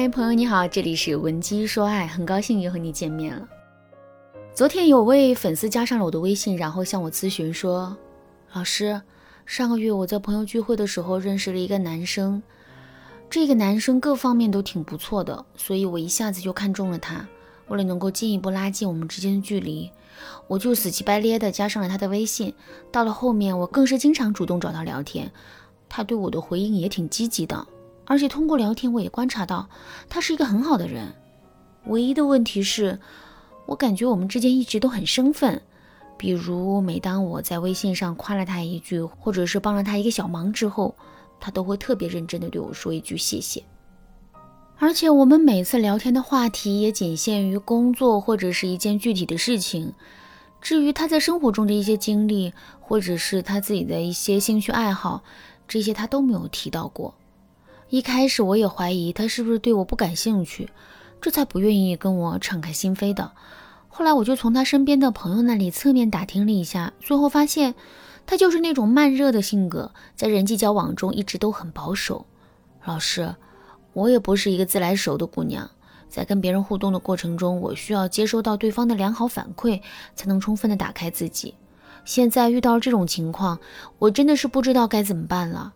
嗨，朋友你好，这里是文姬说爱，很高兴又和你见面了。昨天有位粉丝加上了我的微信，然后向我咨询说：“老师，上个月我在朋友聚会的时候认识了一个男生，这个男生各方面都挺不错的，所以我一下子就看中了他。为了能够进一步拉近我们之间的距离，我就死乞白咧的加上了他的微信。到了后面，我更是经常主动找他聊天，他对我的回应也挺积极的。”而且通过聊天，我也观察到他是一个很好的人。唯一的问题是，我感觉我们之间一直都很生分。比如，每当我在微信上夸了他一句，或者是帮了他一个小忙之后，他都会特别认真的对我说一句谢谢。而且，我们每次聊天的话题也仅限于工作或者是一件具体的事情。至于他在生活中的一些经历，或者是他自己的一些兴趣爱好，这些他都没有提到过。一开始我也怀疑他是不是对我不感兴趣，这才不愿意跟我敞开心扉的。后来我就从他身边的朋友那里侧面打听了一下，最后发现他就是那种慢热的性格，在人际交往中一直都很保守。老师，我也不是一个自来熟的姑娘，在跟别人互动的过程中，我需要接收到对方的良好反馈，才能充分的打开自己。现在遇到这种情况，我真的是不知道该怎么办了。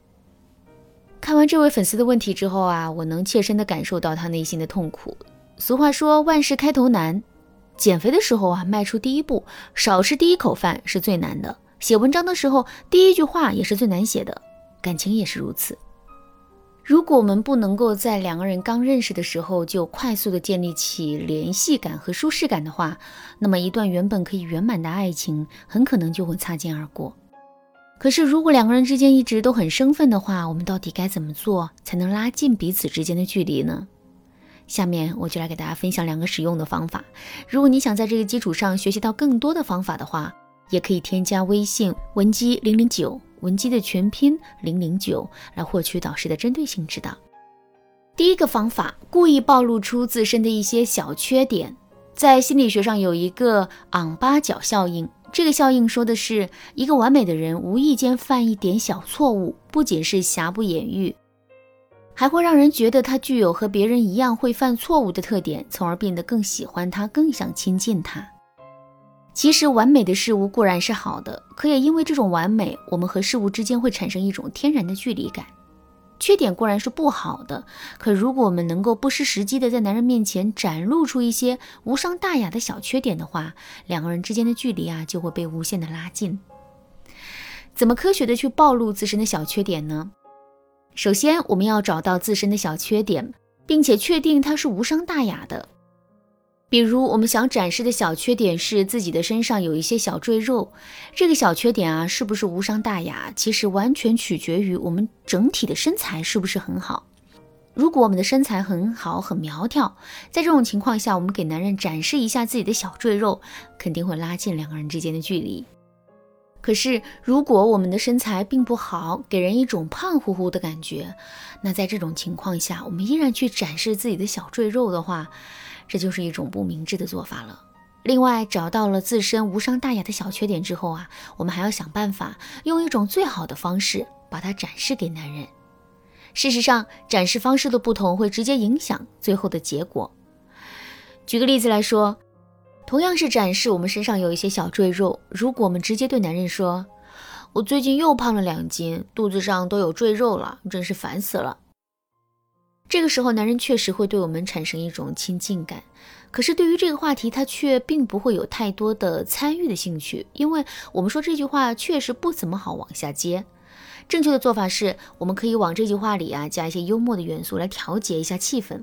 看完这位粉丝的问题之后啊，我能切身的感受到他内心的痛苦。俗话说万事开头难，减肥的时候啊，迈出第一步，少吃第一口饭是最难的。写文章的时候，第一句话也是最难写的，感情也是如此。如果我们不能够在两个人刚认识的时候就快速的建立起联系感和舒适感的话，那么一段原本可以圆满的爱情，很可能就会擦肩而过。可是，如果两个人之间一直都很生分的话，我们到底该怎么做才能拉近彼此之间的距离呢？下面我就来给大家分享两个实用的方法。如果你想在这个基础上学习到更多的方法的话，也可以添加微信文姬零零九，文姬的全拼零零九，来获取导师的针对性指导。第一个方法，故意暴露出自身的一些小缺点，在心理学上有一个昂八角效应。这个效应说的是，一个完美的人无意间犯一点小错误，不仅是瑕不掩瑜，还会让人觉得他具有和别人一样会犯错误的特点，从而变得更喜欢他，更想亲近他。其实，完美的事物固然是好的，可也因为这种完美，我们和事物之间会产生一种天然的距离感。缺点固然是不好的，可如果我们能够不失时机的在男人面前展露出一些无伤大雅的小缺点的话，两个人之间的距离啊就会被无限的拉近。怎么科学的去暴露自身的小缺点呢？首先，我们要找到自身的小缺点，并且确定它是无伤大雅的。比如，我们想展示的小缺点是自己的身上有一些小赘肉，这个小缺点啊，是不是无伤大雅？其实完全取决于我们整体的身材是不是很好。如果我们的身材很好、很苗条，在这种情况下，我们给男人展示一下自己的小赘肉，肯定会拉近两个人之间的距离。可是，如果我们的身材并不好，给人一种胖乎乎的感觉，那在这种情况下，我们依然去展示自己的小赘肉的话，这就是一种不明智的做法了。另外，找到了自身无伤大雅的小缺点之后啊，我们还要想办法用一种最好的方式把它展示给男人。事实上，展示方式的不同会直接影响最后的结果。举个例子来说，同样是展示我们身上有一些小赘肉，如果我们直接对男人说：“我最近又胖了两斤，肚子上都有赘肉了，真是烦死了。”这个时候，男人确实会对我们产生一种亲近感，可是对于这个话题，他却并不会有太多的参与的兴趣，因为我们说这句话确实不怎么好往下接。正确的做法是，我们可以往这句话里啊加一些幽默的元素来调节一下气氛。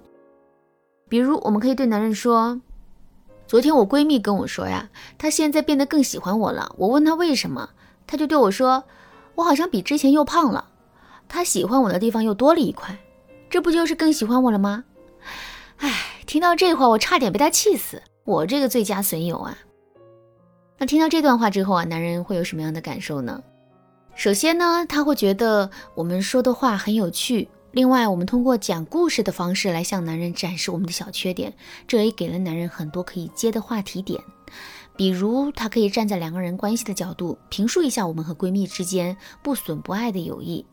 比如，我们可以对男人说：“昨天我闺蜜跟我说呀，她现在变得更喜欢我了。我问她为什么，她就对我说：我好像比之前又胖了，她喜欢我的地方又多了一块。”这不就是更喜欢我了吗？哎，听到这话，我差点被他气死。我这个最佳损友啊！那听到这段话之后啊，男人会有什么样的感受呢？首先呢，他会觉得我们说的话很有趣。另外，我们通过讲故事的方式来向男人展示我们的小缺点，这也给了男人很多可以接的话题点。比如，他可以站在两个人关系的角度，评述一下我们和闺蜜之间不损不爱的友谊。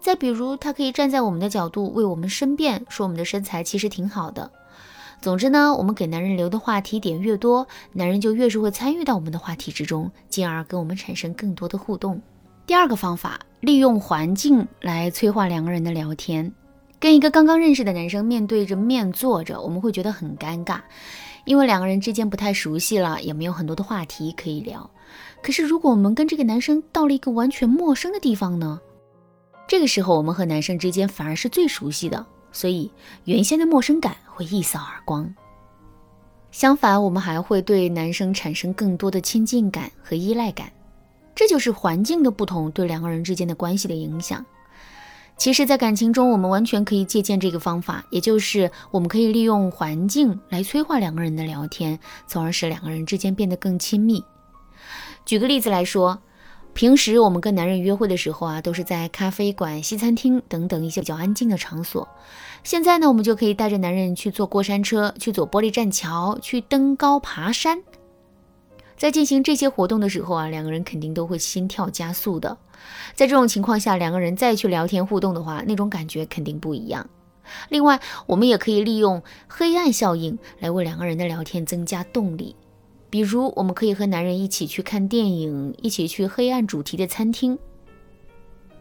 再比如，他可以站在我们的角度为我们申辩，说我们的身材其实挺好的。总之呢，我们给男人留的话题点越多，男人就越是会参与到我们的话题之中，进而跟我们产生更多的互动。第二个方法，利用环境来催化两个人的聊天。跟一个刚刚认识的男生面对着面坐着，我们会觉得很尴尬，因为两个人之间不太熟悉了，也没有很多的话题可以聊。可是如果我们跟这个男生到了一个完全陌生的地方呢？这个时候我们和男生之间反而是最熟悉的，所以原先的陌生感会一扫而光。相反，我们还会对男生产生更多的亲近感和依赖感。这就是环境的不同对两个人之间的关系的影响。其实，在感情中，我们完全可以借鉴这个方法，也就是我们可以利用环境来催化两个人的聊天，从而使两个人之间变得更亲密。举个例子来说，平时我们跟男人约会的时候啊，都是在咖啡馆、西餐厅等等一些比较安静的场所。现在呢，我们就可以带着男人去坐过山车，去走玻璃栈桥，去登高爬山。在进行这些活动的时候啊，两个人肯定都会心跳加速的。在这种情况下，两个人再去聊天互动的话，那种感觉肯定不一样。另外，我们也可以利用黑暗效应来为两个人的聊天增加动力。比如，我们可以和男人一起去看电影，一起去黑暗主题的餐厅。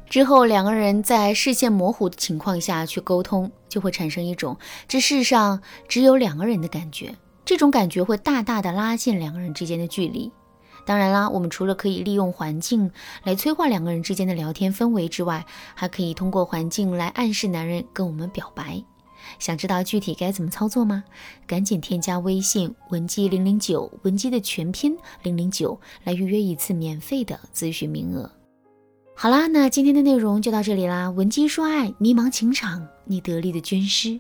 之后，两个人在视线模糊的情况下去沟通，就会产生一种这世上只有两个人的感觉。这种感觉会大大的拉近两个人之间的距离。当然啦，我们除了可以利用环境来催化两个人之间的聊天氛围之外，还可以通过环境来暗示男人跟我们表白。想知道具体该怎么操作吗？赶紧添加微信文姬零零九，文姬的全拼零零九，来预约一次免费的咨询名额。好啦，那今天的内容就到这里啦。文姬说爱，迷茫情场，你得力的军师。